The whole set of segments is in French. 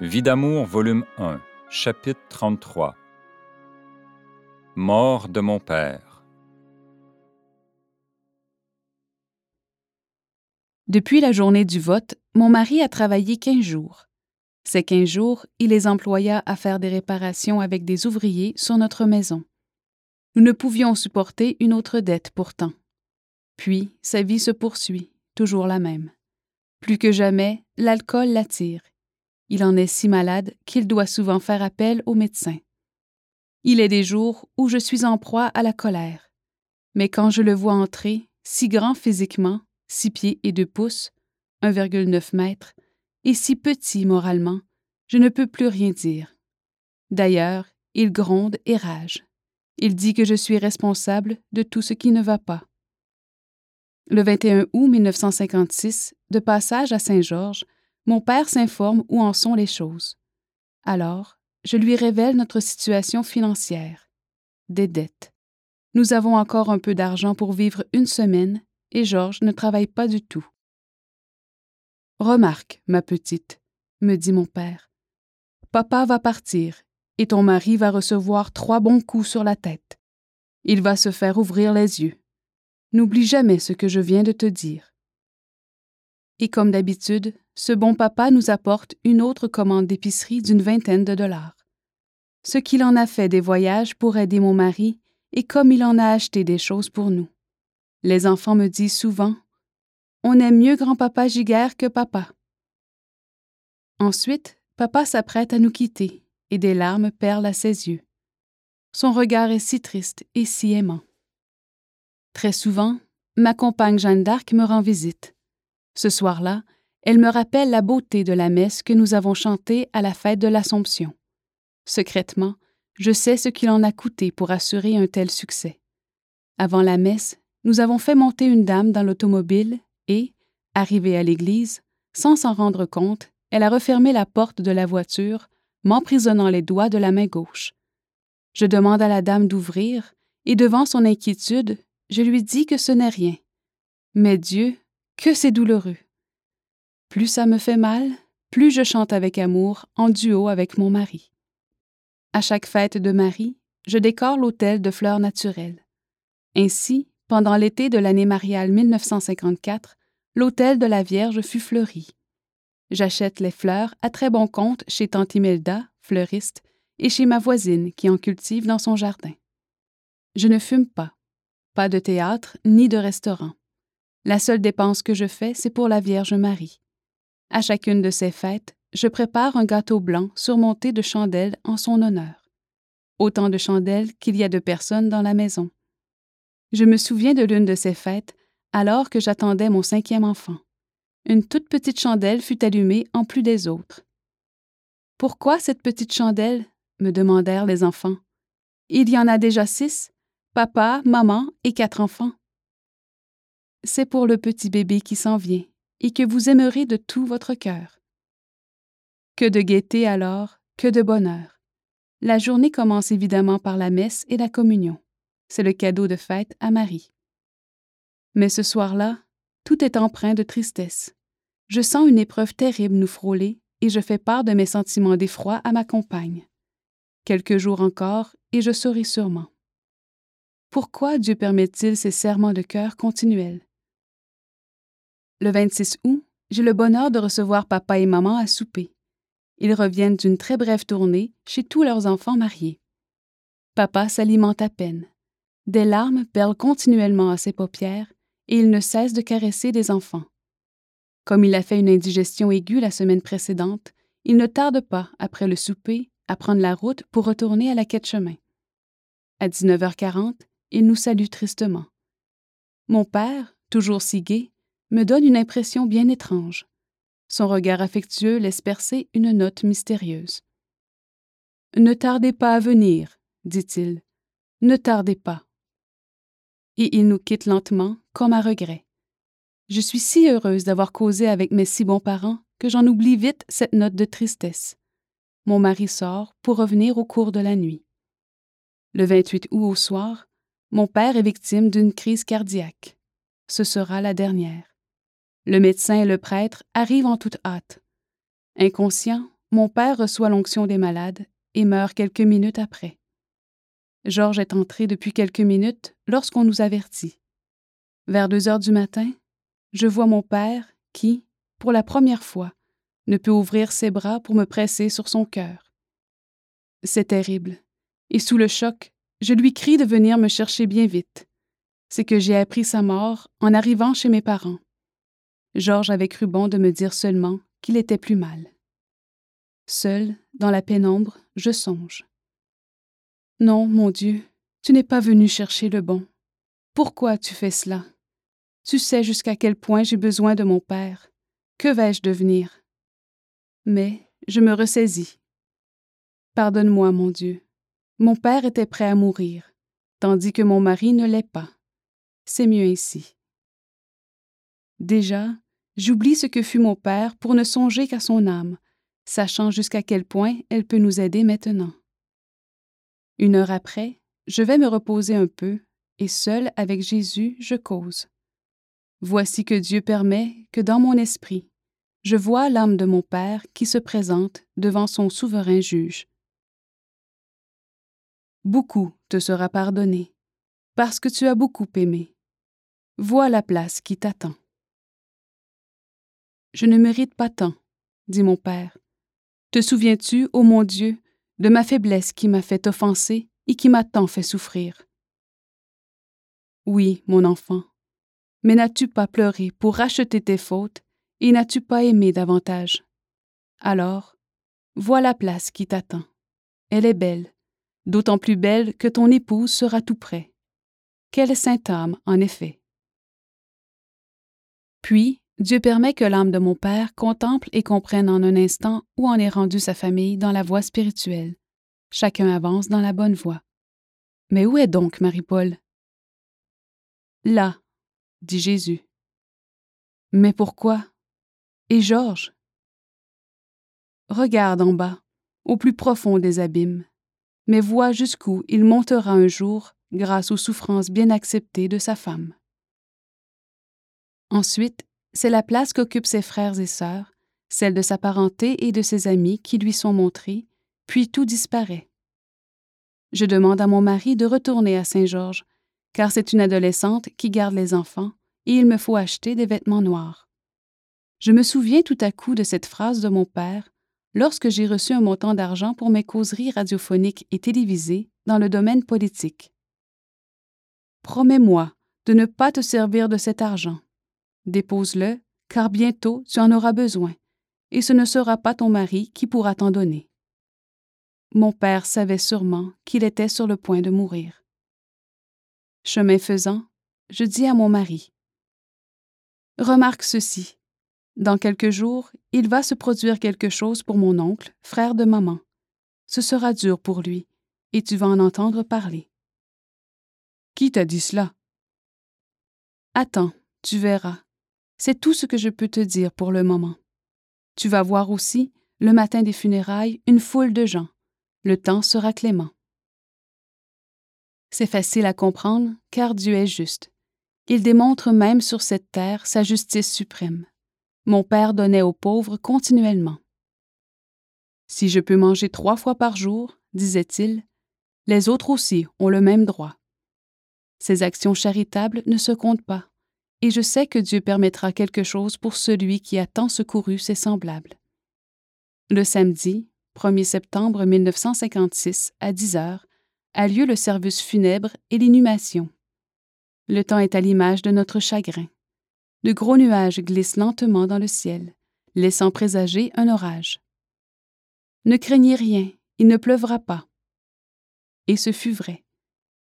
Vie d'amour, volume 1, chapitre 33. Mort de mon père. Depuis la journée du vote, mon mari a travaillé 15 jours. Ces 15 jours, il les employa à faire des réparations avec des ouvriers sur notre maison. Nous ne pouvions supporter une autre dette pourtant. Puis, sa vie se poursuit, toujours la même. Plus que jamais, l'alcool l'attire. Il en est si malade qu'il doit souvent faire appel au médecin. Il est des jours où je suis en proie à la colère. Mais quand je le vois entrer, si grand physiquement, six pieds et deux pouces, 1,9 mètres, et si petit moralement, je ne peux plus rien dire. D'ailleurs, il gronde et rage. Il dit que je suis responsable de tout ce qui ne va pas. Le 21 août 1956, de passage à Saint-Georges, mon père s'informe où en sont les choses. Alors, je lui révèle notre situation financière. Des dettes. Nous avons encore un peu d'argent pour vivre une semaine et Georges ne travaille pas du tout. Remarque, ma petite, me dit mon père. Papa va partir et ton mari va recevoir trois bons coups sur la tête. Il va se faire ouvrir les yeux. N'oublie jamais ce que je viens de te dire. Et comme d'habitude, ce bon papa nous apporte une autre commande d'épicerie d'une vingtaine de dollars. Ce qu'il en a fait des voyages pour aider mon mari et comme il en a acheté des choses pour nous. Les enfants me disent souvent On aime mieux grand-papa Giguère que papa. Ensuite, papa s'apprête à nous quitter et des larmes perlent à ses yeux. Son regard est si triste et si aimant. Très souvent, ma compagne Jeanne d'Arc me rend visite. Ce soir-là, elle me rappelle la beauté de la messe que nous avons chantée à la fête de l'Assomption. Secrètement, je sais ce qu'il en a coûté pour assurer un tel succès. Avant la messe, nous avons fait monter une dame dans l'automobile et, arrivée à l'église, sans s'en rendre compte, elle a refermé la porte de la voiture, m'emprisonnant les doigts de la main gauche. Je demande à la dame d'ouvrir, et devant son inquiétude, je lui dis que ce n'est rien. Mais Dieu, que c'est douloureux. Plus ça me fait mal, plus je chante avec amour en duo avec mon mari. À chaque fête de Marie, je décore l'autel de fleurs naturelles. Ainsi, pendant l'été de l'année mariale 1954, l'autel de la Vierge fut fleuri. J'achète les fleurs à très bon compte chez Tante Imelda, fleuriste, et chez ma voisine qui en cultive dans son jardin. Je ne fume pas. Pas de théâtre ni de restaurant. La seule dépense que je fais, c'est pour la Vierge Marie. À chacune de ces fêtes, je prépare un gâteau blanc surmonté de chandelles en son honneur. Autant de chandelles qu'il y a de personnes dans la maison. Je me souviens de l'une de ces fêtes, alors que j'attendais mon cinquième enfant. Une toute petite chandelle fut allumée en plus des autres. Pourquoi cette petite chandelle? me demandèrent les enfants. Il y en a déjà six papa, maman et quatre enfants. C'est pour le petit bébé qui s'en vient et que vous aimerez de tout votre cœur. Que de gaieté alors, que de bonheur. La journée commence évidemment par la messe et la communion. C'est le cadeau de fête à Marie. Mais ce soir-là, tout est empreint de tristesse. Je sens une épreuve terrible nous frôler et je fais part de mes sentiments d'effroi à ma compagne. Quelques jours encore et je souris sûrement. Pourquoi Dieu permet-il ces serments de cœur continuels? Le 26 août, j'ai le bonheur de recevoir papa et maman à souper. Ils reviennent d'une très brève tournée chez tous leurs enfants mariés. Papa s'alimente à peine. Des larmes perlent continuellement à ses paupières et il ne cesse de caresser les enfants. Comme il a fait une indigestion aiguë la semaine précédente, il ne tarde pas, après le souper, à prendre la route pour retourner à la quête chemin. À 19h40, il nous salue tristement. Mon père, toujours si gai, me donne une impression bien étrange. Son regard affectueux laisse percer une note mystérieuse. Ne tardez pas à venir, dit-il. Ne tardez pas. Et il nous quitte lentement, comme à regret. Je suis si heureuse d'avoir causé avec mes si bons parents que j'en oublie vite cette note de tristesse. Mon mari sort pour revenir au cours de la nuit. Le 28 août au soir, mon père est victime d'une crise cardiaque. Ce sera la dernière. Le médecin et le prêtre arrivent en toute hâte. Inconscient, mon père reçoit l'onction des malades et meurt quelques minutes après. Georges est entré depuis quelques minutes lorsqu'on nous avertit. Vers deux heures du matin, je vois mon père qui, pour la première fois, ne peut ouvrir ses bras pour me presser sur son cœur. C'est terrible, et sous le choc, je lui crie de venir me chercher bien vite. C'est que j'ai appris sa mort en arrivant chez mes parents. Georges avait cru bon de me dire seulement qu'il était plus mal. Seul, dans la pénombre, je songe. Non, mon Dieu, tu n'es pas venu chercher le bon. Pourquoi tu fais cela? Tu sais jusqu'à quel point j'ai besoin de mon Père. Que vais-je devenir? Mais je me ressaisis. Pardonne-moi, mon Dieu. Mon Père était prêt à mourir, tandis que mon mari ne l'est pas. C'est mieux ainsi. Déjà, j'oublie ce que fut mon Père pour ne songer qu'à son âme, sachant jusqu'à quel point elle peut nous aider maintenant. Une heure après, je vais me reposer un peu, et seul avec Jésus, je cause. Voici que Dieu permet que dans mon esprit, je vois l'âme de mon Père qui se présente devant son souverain juge. Beaucoup te sera pardonné, parce que tu as beaucoup aimé. Vois la place qui t'attend. Je ne mérite pas tant, dit mon Père, te souviens-tu, ô mon Dieu, de ma faiblesse qui m'a fait offenser et qui m'a tant fait souffrir? Oui, mon enfant, mais n'as-tu pas pleuré pour racheter tes fautes et n'as-tu pas aimé davantage? Alors, vois la place qui t'attend. Elle est belle, d'autant plus belle que ton épouse sera tout près. Quelle sainte âme, en effet. Puis, Dieu permet que l'âme de mon Père contemple et comprenne en un instant où en est rendue sa famille dans la voie spirituelle. Chacun avance dans la bonne voie. Mais où est donc Marie-Paul? Là, dit Jésus. Mais pourquoi? Et Georges? Regarde en bas, au plus profond des abîmes, mais vois jusqu'où il montera un jour grâce aux souffrances bien acceptées de sa femme. Ensuite, c'est la place qu'occupent ses frères et sœurs, celle de sa parenté et de ses amis qui lui sont montrés, puis tout disparaît. Je demande à mon mari de retourner à Saint-Georges, car c'est une adolescente qui garde les enfants, et il me faut acheter des vêtements noirs. Je me souviens tout à coup de cette phrase de mon père lorsque j'ai reçu un montant d'argent pour mes causeries radiophoniques et télévisées dans le domaine politique. Promets-moi de ne pas te servir de cet argent. Dépose-le, car bientôt tu en auras besoin, et ce ne sera pas ton mari qui pourra t'en donner. Mon père savait sûrement qu'il était sur le point de mourir. Chemin faisant, je dis à mon mari Remarque ceci. Dans quelques jours, il va se produire quelque chose pour mon oncle, frère de maman. Ce sera dur pour lui, et tu vas en entendre parler. Qui t'a dit cela? Attends, tu verras. C'est tout ce que je peux te dire pour le moment. Tu vas voir aussi, le matin des funérailles, une foule de gens. Le temps sera clément. C'est facile à comprendre, car Dieu est juste. Il démontre même sur cette terre sa justice suprême. Mon Père donnait aux pauvres continuellement. Si je peux manger trois fois par jour, disait-il, les autres aussi ont le même droit. Ces actions charitables ne se comptent pas et je sais que Dieu permettra quelque chose pour celui qui a tant secouru ses semblables. Le samedi, 1er septembre 1956, à 10 heures, a lieu le service funèbre et l'inhumation. Le temps est à l'image de notre chagrin. De gros nuages glissent lentement dans le ciel, laissant présager un orage. Ne craignez rien, il ne pleuvra pas. Et ce fut vrai.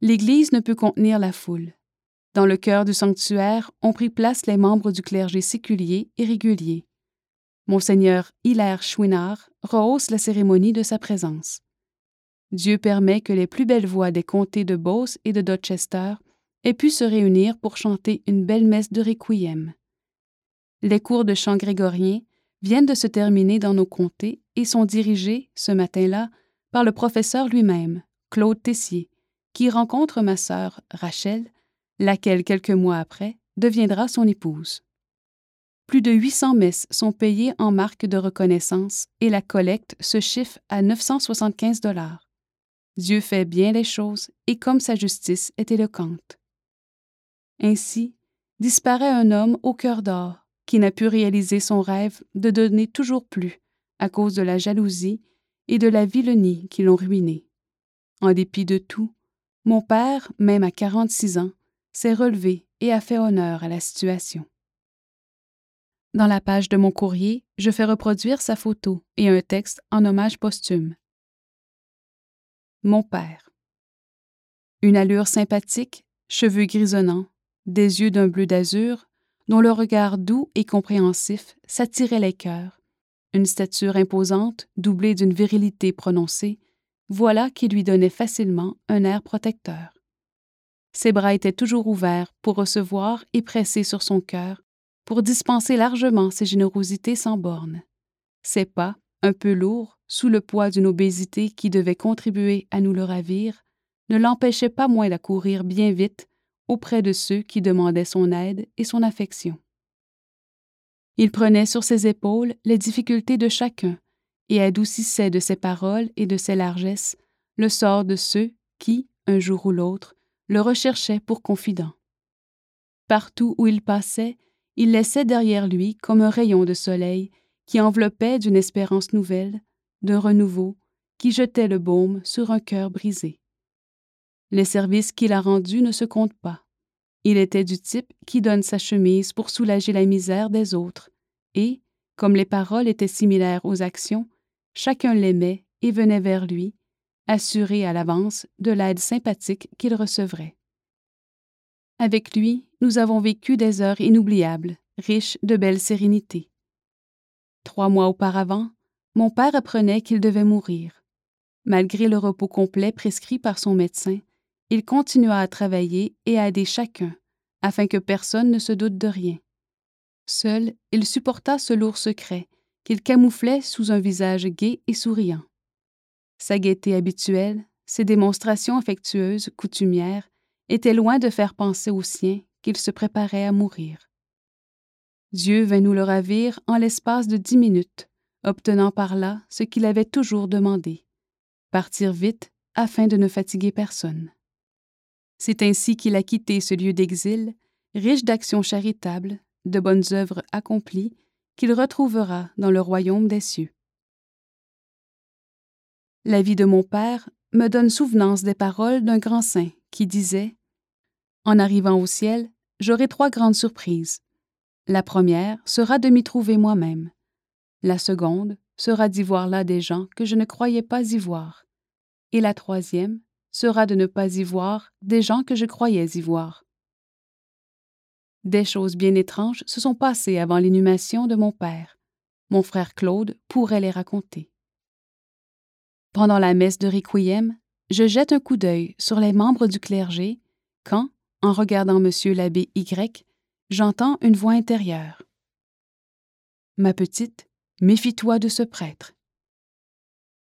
L'Église ne peut contenir la foule. Dans le cœur du sanctuaire ont pris place les membres du clergé séculier et régulier. Monseigneur Hilaire Chouinard rehausse la cérémonie de sa présence. Dieu permet que les plus belles voix des comtés de Beauce et de Dorchester aient pu se réunir pour chanter une belle messe de requiem. Les cours de chant grégorien viennent de se terminer dans nos comtés et sont dirigés, ce matin-là, par le professeur lui-même, Claude Tessier, qui rencontre ma sœur Rachel laquelle quelques mois après deviendra son épouse. plus de 800 messes sont payées en marque de reconnaissance et la collecte se chiffre à 975 dollars. Dieu fait bien les choses et comme sa justice est éloquente. Ainsi, disparaît un homme au cœur d'or qui n'a pu réaliser son rêve de donner toujours plus à cause de la jalousie et de la vilenie qui l'ont ruiné. En dépit de tout, mon père, même à 46 ans, s'est relevé et a fait honneur à la situation. Dans la page de mon courrier, je fais reproduire sa photo et un texte en hommage posthume. Mon père. Une allure sympathique, cheveux grisonnants, des yeux d'un bleu d'azur, dont le regard doux et compréhensif s'attirait les cœurs, une stature imposante doublée d'une virilité prononcée, voilà qui lui donnait facilement un air protecteur. Ses bras étaient toujours ouverts pour recevoir et presser sur son cœur, pour dispenser largement ses générosités sans bornes. Ses pas, un peu lourds, sous le poids d'une obésité qui devait contribuer à nous le ravir, ne l'empêchaient pas moins d'accourir bien vite auprès de ceux qui demandaient son aide et son affection. Il prenait sur ses épaules les difficultés de chacun et adoucissait de ses paroles et de ses largesses le sort de ceux qui, un jour ou l'autre, le recherchaient pour confident. Partout où il passait, il laissait derrière lui comme un rayon de soleil qui enveloppait d'une espérance nouvelle, d'un renouveau, qui jetait le baume sur un cœur brisé. Les services qu'il a rendus ne se comptent pas. Il était du type qui donne sa chemise pour soulager la misère des autres, et, comme les paroles étaient similaires aux actions, chacun l'aimait et venait vers lui, assuré à l'avance de l'aide sympathique qu'il recevrait. Avec lui, nous avons vécu des heures inoubliables, riches de belle sérénité. Trois mois auparavant, mon père apprenait qu'il devait mourir. Malgré le repos complet prescrit par son médecin, il continua à travailler et à aider chacun, afin que personne ne se doute de rien. Seul, il supporta ce lourd secret, qu'il camouflait sous un visage gai et souriant. Sa gaieté habituelle, ses démonstrations affectueuses, coutumières, étaient loin de faire penser aux siens qu'il se préparait à mourir. Dieu vint nous le ravir en l'espace de dix minutes, obtenant par là ce qu'il avait toujours demandé partir vite afin de ne fatiguer personne. C'est ainsi qu'il a quitté ce lieu d'exil, riche d'actions charitables, de bonnes œuvres accomplies, qu'il retrouvera dans le royaume des cieux. La vie de mon père me donne souvenance des paroles d'un grand saint qui disait En arrivant au ciel, j'aurai trois grandes surprises. La première sera de m'y trouver moi-même. La seconde sera d'y voir là des gens que je ne croyais pas y voir. Et la troisième sera de ne pas y voir des gens que je croyais y voir. Des choses bien étranges se sont passées avant l'inhumation de mon père. Mon frère Claude pourrait les raconter. Pendant la messe de Requiem, je jette un coup d'œil sur les membres du clergé quand, en regardant monsieur l'abbé Y, j'entends une voix intérieure. Ma petite, méfie-toi de ce prêtre.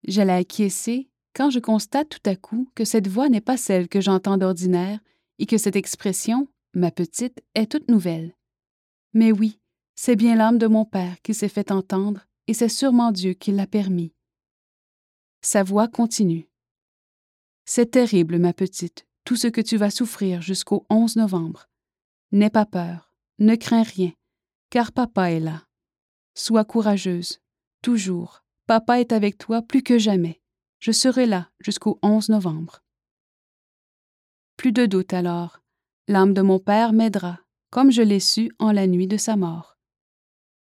J'allais acquiescer quand je constate tout à coup que cette voix n'est pas celle que j'entends d'ordinaire et que cette expression, ma petite, est toute nouvelle. Mais oui, c'est bien l'âme de mon père qui s'est fait entendre et c'est sûrement Dieu qui l'a permis. Sa voix continue. C'est terrible, ma petite, tout ce que tu vas souffrir jusqu'au 11 novembre. N'aie pas peur, ne crains rien, car papa est là. Sois courageuse, toujours, papa est avec toi plus que jamais. Je serai là jusqu'au 11 novembre. Plus de doute alors. L'âme de mon père m'aidera, comme je l'ai su en la nuit de sa mort.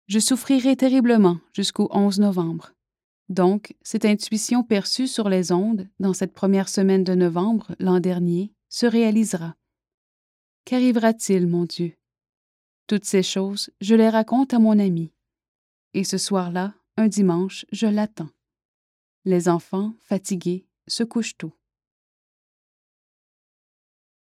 Je souffrirai terriblement jusqu'au 11 novembre. Donc, cette intuition perçue sur les ondes dans cette première semaine de novembre l'an dernier se réalisera. Qu'arrivera-t-il, mon Dieu? Toutes ces choses, je les raconte à mon ami. Et ce soir-là, un dimanche, je l'attends. Les enfants, fatigués, se couchent tôt.